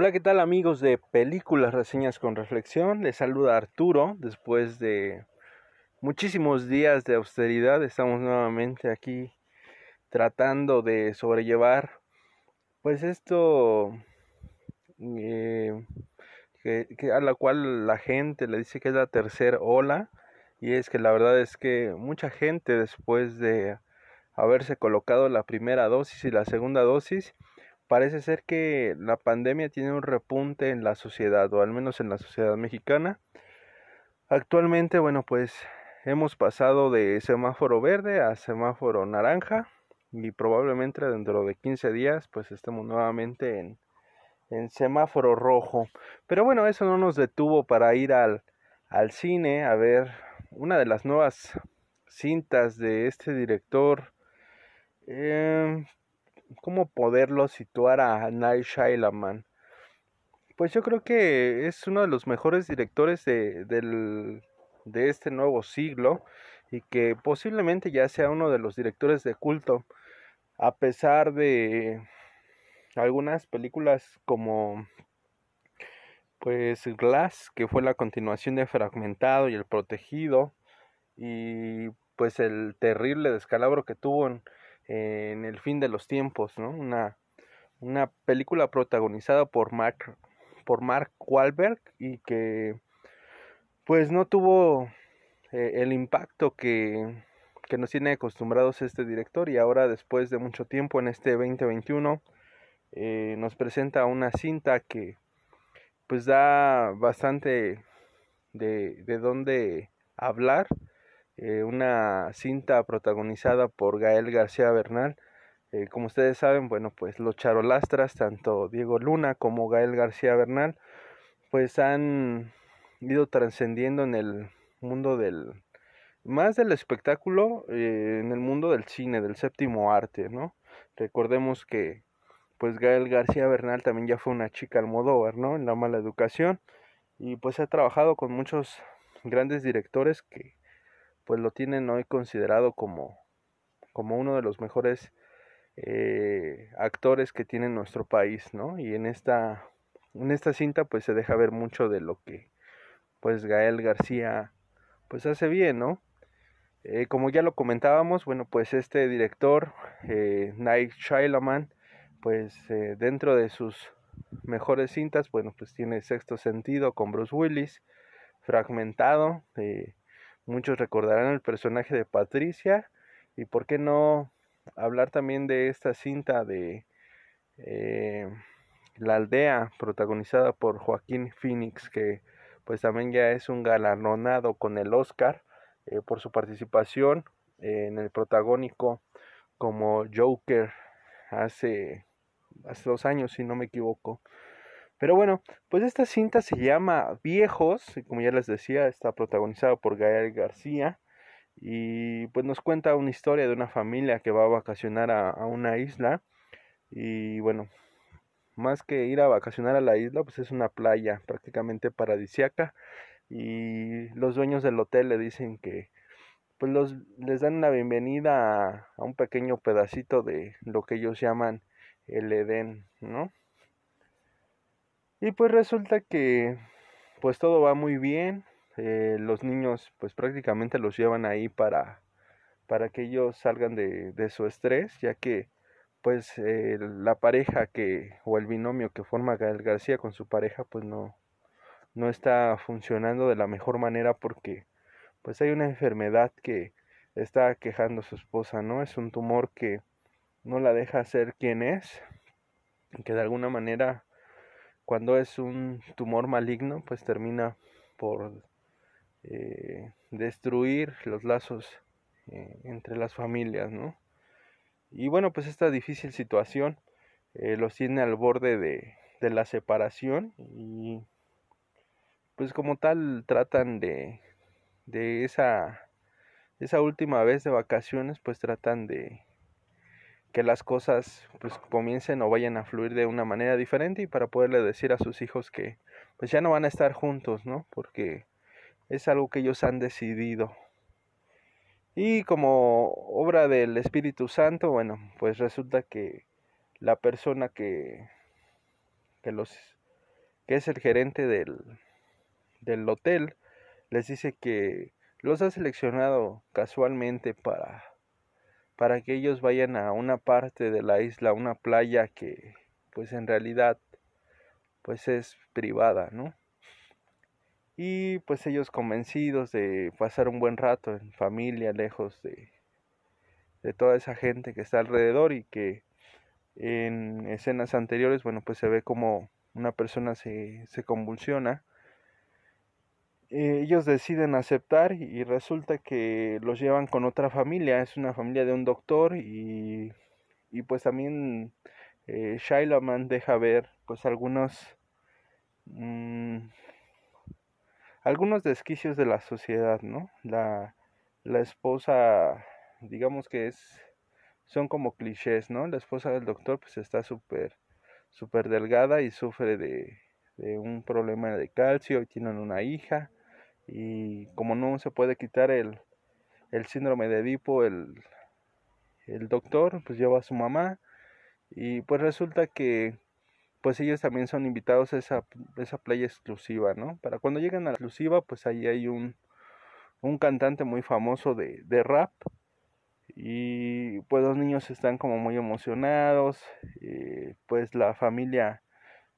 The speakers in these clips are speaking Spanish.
Hola, ¿qué tal amigos de Películas Reseñas con Reflexión? Les saluda Arturo después de muchísimos días de austeridad. Estamos nuevamente aquí tratando de sobrellevar pues esto eh, a la cual la gente le dice que es la tercera ola y es que la verdad es que mucha gente después de haberse colocado la primera dosis y la segunda dosis parece ser que la pandemia tiene un repunte en la sociedad, o al menos en la sociedad mexicana. Actualmente, bueno, pues hemos pasado de semáforo verde a semáforo naranja y probablemente dentro de 15 días pues estemos nuevamente en, en semáforo rojo. Pero bueno, eso no nos detuvo para ir al, al cine a ver una de las nuevas cintas de este director. Eh, cómo poderlo situar a Night Shyamalan. Pues yo creo que es uno de los mejores directores de, del, de este nuevo siglo y que posiblemente ya sea uno de los directores de culto, a pesar de algunas películas como pues Glass, que fue la continuación de Fragmentado y El Protegido, y pues el terrible descalabro que tuvo en en el fin de los tiempos, ¿no? Una, una película protagonizada por Mark, por Mark Wahlberg y que pues no tuvo eh, el impacto que, que nos tiene acostumbrados este director y ahora después de mucho tiempo en este 2021 eh, nos presenta una cinta que pues da bastante de, de dónde hablar eh, una cinta protagonizada por Gael García Bernal. Eh, como ustedes saben, bueno, pues los charolastras, tanto Diego Luna como Gael García Bernal, pues han ido trascendiendo en el mundo del, más del espectáculo, eh, en el mundo del cine, del séptimo arte, ¿no? Recordemos que, pues Gael García Bernal también ya fue una chica Almodóvar, ¿no? En la mala educación, y pues ha trabajado con muchos grandes directores que pues lo tienen hoy considerado como, como uno de los mejores eh, actores que tiene nuestro país, ¿no? Y en esta, en esta cinta pues se deja ver mucho de lo que pues Gael García pues hace bien, ¿no? Eh, como ya lo comentábamos, bueno, pues este director, eh, Night pues eh, dentro de sus mejores cintas, bueno, pues tiene Sexto Sentido con Bruce Willis, Fragmentado, Muchos recordarán el personaje de Patricia y por qué no hablar también de esta cinta de eh, La aldea protagonizada por Joaquín Phoenix que pues también ya es un galardonado con el Oscar eh, por su participación en el protagónico como Joker hace, hace dos años si no me equivoco pero bueno, pues esta cinta se llama Viejos, y como ya les decía, está protagonizada por Gael García y pues nos cuenta una historia de una familia que va a vacacionar a, a una isla y bueno, más que ir a vacacionar a la isla, pues es una playa prácticamente paradisiaca y los dueños del hotel le dicen que pues los, les dan una bienvenida a, a un pequeño pedacito de lo que ellos llaman el Edén, ¿no? Y pues resulta que pues todo va muy bien. Eh, los niños pues prácticamente los llevan ahí para, para que ellos salgan de, de su estrés, ya que pues eh, la pareja que o el binomio que forma Gael García con su pareja pues no no está funcionando de la mejor manera porque pues hay una enfermedad que está quejando a su esposa, ¿no? Es un tumor que no la deja ser quien es, que de alguna manera cuando es un tumor maligno, pues termina por eh, destruir los lazos eh, entre las familias, ¿no? Y bueno, pues esta difícil situación eh, los tiene al borde de, de, la separación y pues como tal tratan de, de esa, esa última vez de vacaciones, pues tratan de, que las cosas pues comiencen o vayan a fluir de una manera diferente y para poderle decir a sus hijos que pues ya no van a estar juntos, ¿no? Porque es algo que ellos han decidido. Y como obra del Espíritu Santo, bueno, pues resulta que la persona que, que los que es el gerente del, del hotel, les dice que los ha seleccionado casualmente para, para que ellos vayan a una parte de la isla, una playa que pues en realidad pues es privada, ¿no? Y pues ellos convencidos de pasar un buen rato en familia, lejos de, de toda esa gente que está alrededor y que en escenas anteriores, bueno, pues se ve como una persona se, se convulsiona. Ellos deciden aceptar y resulta que los llevan con otra familia, es una familia de un doctor y, y pues también eh, deja ver pues algunos mm, algunos desquicios de la sociedad, ¿no? La, la esposa, digamos que es, son como clichés, ¿no? La esposa del doctor pues está súper delgada y sufre de, de un problema de calcio y tienen una hija y como no se puede quitar el, el síndrome de Edipo, el, el doctor pues lleva a su mamá y pues resulta que pues ellos también son invitados a esa, esa playa exclusiva, ¿no? Para cuando llegan a la exclusiva, pues ahí hay un, un cantante muy famoso de, de rap y pues los niños están como muy emocionados, y pues la familia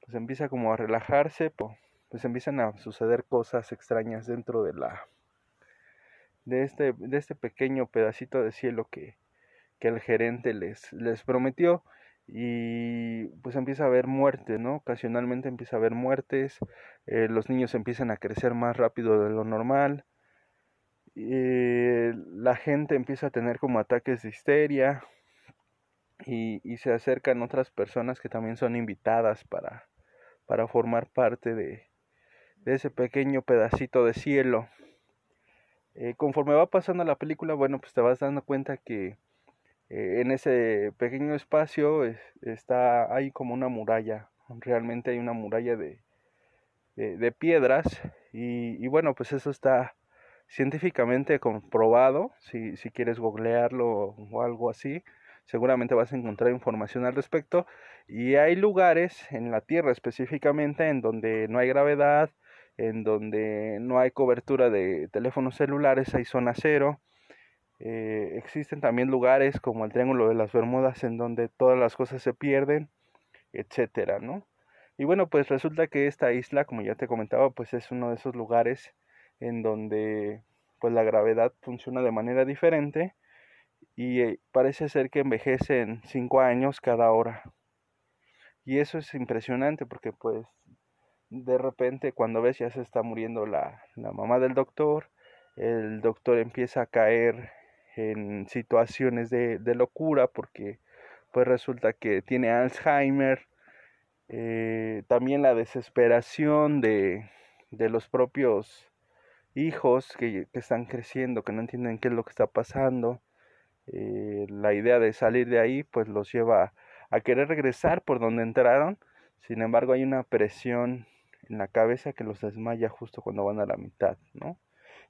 pues empieza como a relajarse, pues, pues empiezan a suceder cosas extrañas dentro de la de este, de este pequeño pedacito de cielo que, que el gerente les, les prometió y pues empieza a haber muertes, ¿no? Ocasionalmente empieza a haber muertes, eh, los niños empiezan a crecer más rápido de lo normal, eh, la gente empieza a tener como ataques de histeria y, y, se acercan otras personas que también son invitadas para, para formar parte de, de ese pequeño pedacito de cielo. Eh, conforme va pasando la película, bueno, pues te vas dando cuenta que eh, en ese pequeño espacio está hay como una muralla. Realmente hay una muralla de, de, piedras. Y, y, bueno pues eso está científicamente comprobado. Si, si quieres googlearlo o algo así seguramente vas a encontrar información al respecto. Y hay lugares en la tierra específicamente en donde no hay gravedad en donde no hay cobertura de teléfonos celulares hay zona cero eh, existen también lugares como el Triángulo de las Bermudas en donde todas las cosas se pierden, etcétera, ¿no? Y bueno, pues resulta que esta isla, como ya te comentaba, pues es uno de esos lugares en donde pues la gravedad funciona de manera diferente y eh, parece ser que envejecen cinco años cada hora. Y eso es impresionante porque pues de repente cuando ves ya se está muriendo la, la mamá del doctor, el doctor empieza a caer en situaciones de, de locura porque pues resulta que tiene Alzheimer, eh, también la desesperación de, de los propios hijos que, que, están creciendo, que no entienden qué es lo que está pasando, eh, la idea de salir de ahí pues los lleva a querer regresar por donde entraron, sin embargo hay una presión en la cabeza que los desmaya justo cuando van a la mitad, ¿no?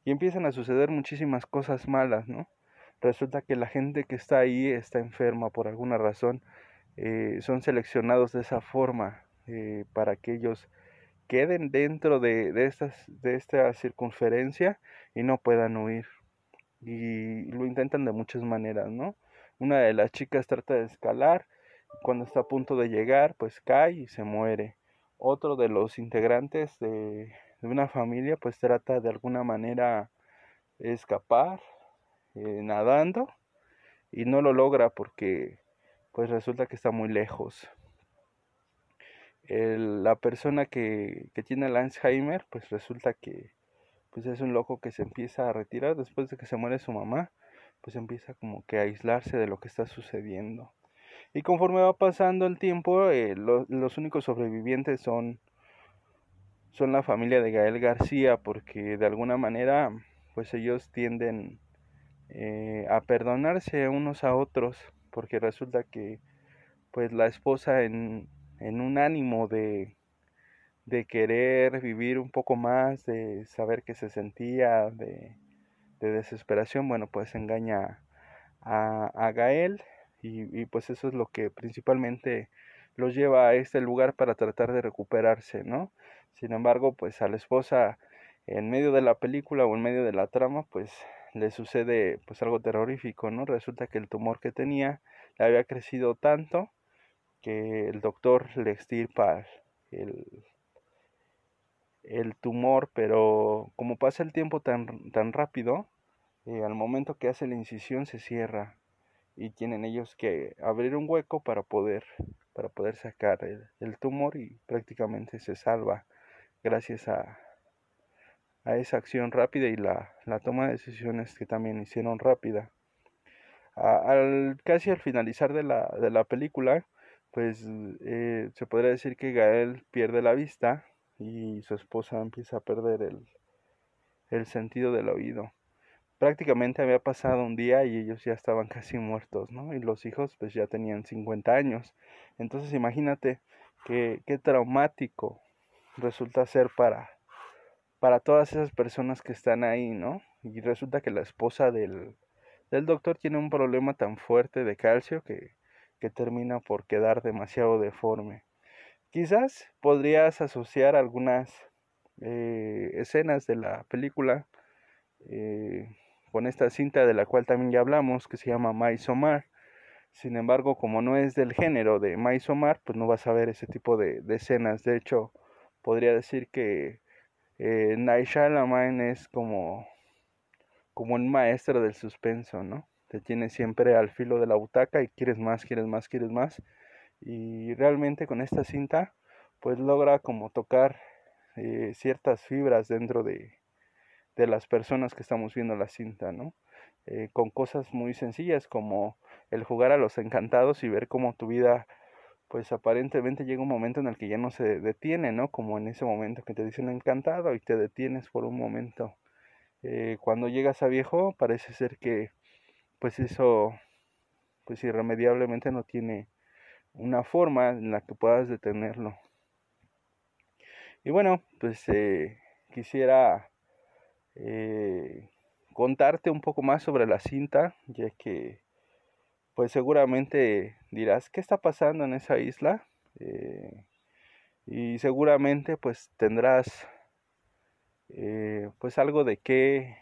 Y empiezan a suceder muchísimas cosas malas, ¿no? resulta que la gente que está ahí está enferma por alguna razón, eh, son seleccionados de esa forma eh, para que ellos queden dentro de, de, estas, de esta circunferencia y no puedan huir. Y lo intentan de muchas maneras, ¿no? Una de las chicas trata de escalar, cuando está a punto de llegar, pues cae y se muere. Otro de los integrantes de, una familia, pues trata de alguna manera escapar, eh, nadando y no lo logra porque pues resulta que está muy lejos. la persona que, que tiene el Alzheimer pues resulta que pues es un loco que se empieza a retirar después de que se muere su mamá pues empieza como que a aislarse de lo que está sucediendo y conforme va pasando el tiempo eh, los únicos sobrevivientes son son la familia de Gael García porque de alguna manera pues ellos tienden eh, a perdonarse unos a otros, porque resulta que pues la esposa en, en un ánimo de, de querer vivir un poco más, de saber que se sentía, de, de desesperación, bueno, pues engaña a, a Gael y, y, pues eso es lo que principalmente los lleva a este lugar para tratar de recuperarse, ¿no? Sin embargo, pues a la esposa en medio de la película o en medio de la trama, pues le sucede pues algo terrorífico, ¿no? Resulta que el tumor que tenía le había crecido tanto que el doctor le extirpa el, el tumor, pero como pasa el tiempo tan, tan rápido, eh, al momento que hace la incisión se cierra y tienen ellos que abrir un hueco para poder, para poder sacar el tumor y prácticamente se salva gracias a, a esa acción rápida y la, la, toma de decisiones que también hicieron rápida. al, casi al finalizar de la, de la película, pues eh, se podría decir que Gael pierde la vista y su esposa empieza a perder el, el sentido del oído. Prácticamente había pasado un día y ellos ya estaban casi muertos, ¿no? Y los hijos pues ya tenían 50 años. Entonces imagínate qué, traumático resulta ser para, para todas esas personas que están ahí, ¿no? Y resulta que la esposa del, del doctor tiene un problema tan fuerte de calcio que, que termina por quedar demasiado deforme. Quizás podrías asociar algunas eh, escenas de la película eh, con esta cinta de la cual también ya hablamos, que se llama Maisomar. Sin embargo, como no es del género de Maisomar, pues no vas a ver ese tipo de, de escenas. De hecho, podría decir que eh, Night es como, como un maestro del suspenso, ¿no? Te tiene siempre al filo de la butaca y quieres más, quieres más, quieres más. Y realmente con esta cinta, pues logra como tocar eh, ciertas fibras dentro de, de las personas que estamos viendo la cinta, ¿no? Eh, con cosas muy sencillas como el jugar a los encantados y ver cómo tu vida pues aparentemente llega un momento en el que ya no se detiene, ¿no? Como en ese momento que te dicen encantado y te detienes por un momento. Eh, cuando llegas a viejo parece ser que pues eso pues irremediablemente no tiene una forma en la que puedas detenerlo. Y bueno, pues eh, quisiera eh, contarte un poco más sobre la cinta, ya que pues seguramente dirás, ¿qué está pasando en esa isla? Eh, y seguramente pues tendrás eh, pues algo de qué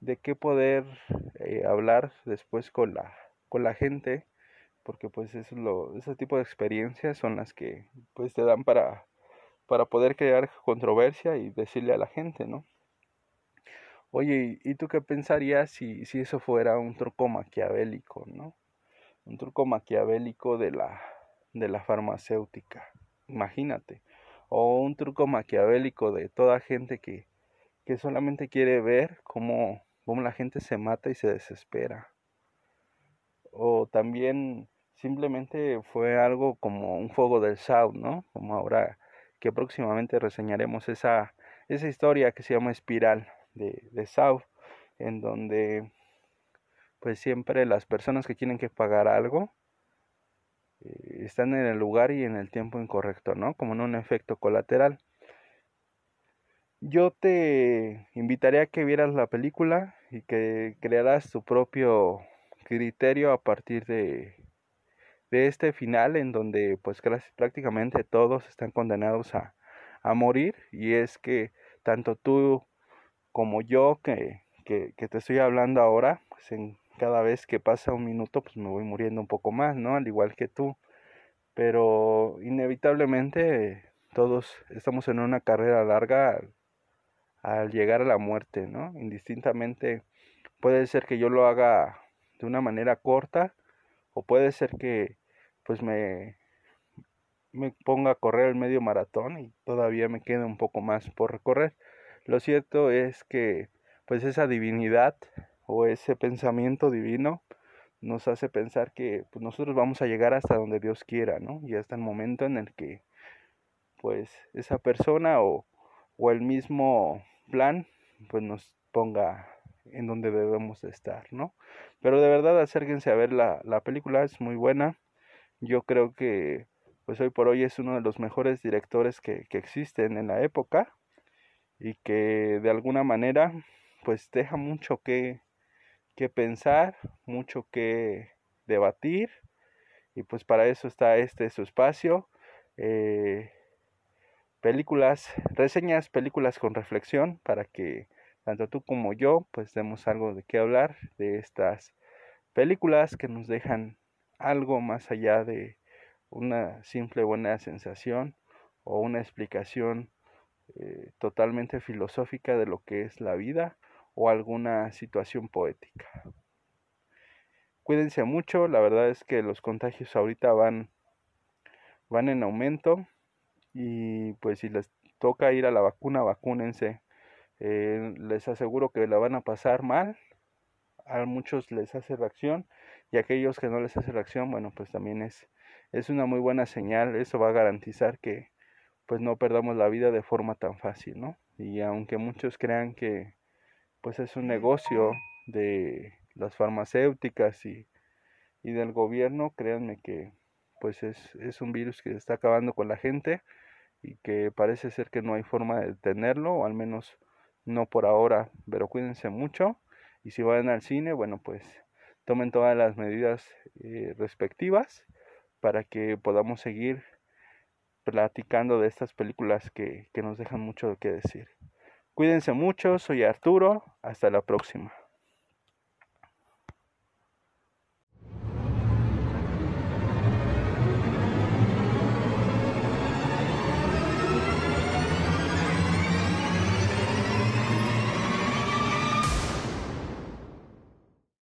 de qué poder hablar después con la con la gente porque pues es lo ese tipo de experiencias son las que pues te dan para para poder crear controversia y decirle a la gente no Oye, ¿y tú qué pensarías si, si eso fuera un truco maquiavélico, no? Un truco maquiavélico de la, de la farmacéutica. Imagínate. O un truco maquiavélico de toda gente que, que solamente quiere ver cómo, cómo la gente se mata y se desespera. O también simplemente fue algo como un fuego del South, ¿no? Como ahora que próximamente reseñaremos esa, esa historia que se llama Espiral de, de South, en donde pues siempre las personas que tienen que pagar algo eh, están en el lugar y en el tiempo incorrecto, ¿no? Como en un efecto colateral. Yo te invitaría a que vieras la película y que crearas tu propio criterio a partir de, de este final en donde pues prácticamente todos están condenados a, a morir y es que tanto tú como yo que, que, te estoy hablando ahora, pues en cada vez que pasa un minuto, pues me voy muriendo un poco más, ¿no? Al igual que tú. Pero inevitablemente todos estamos en una carrera larga al, llegar a la muerte, ¿no? Indistintamente puede ser que yo lo haga de una manera corta o puede ser que pues me me ponga a correr el medio maratón y todavía me quede un poco más por recorrer. Lo cierto es que pues esa divinidad o ese pensamiento divino nos hace pensar que pues, nosotros vamos a llegar hasta donde Dios quiera, ¿no? Y hasta el momento en el que pues esa persona o, o el mismo plan pues nos ponga en donde debemos estar, ¿no? Pero de verdad acérquense a ver la, la película, es muy buena. Yo creo que pues hoy por hoy es uno de los mejores directores que, que existen en la época y que de alguna manera pues deja mucho que, que pensar, mucho que debatir y pues para eso está este su espacio. Eh, películas, reseñas, películas con reflexión para que tanto tú como yo pues demos algo de qué hablar de estas películas que nos dejan algo más allá de una simple buena sensación o una explicación eh, totalmente filosófica de lo que es la vida o alguna situación poética. Cuídense mucho, la verdad es que los contagios ahorita van, van en aumento y pues si les toca ir a la vacuna, vacúnense. Eh, les aseguro que la van a pasar mal, a muchos les hace reacción y aquellos que no les hace reacción, bueno, pues también es, es una muy buena señal, eso va a garantizar que pues no perdamos la vida de forma tan fácil, ¿no? Y aunque muchos crean que pues es un negocio de las farmacéuticas y, y del gobierno, créanme que pues es, es un virus que está acabando con la gente y que parece ser que no hay forma de detenerlo, o al menos no por ahora, pero cuídense mucho y si van al cine, bueno, pues tomen todas las medidas eh, respectivas para que podamos seguir platicando de estas películas que, que nos dejan mucho que decir. Cuídense mucho, soy Arturo, hasta la próxima.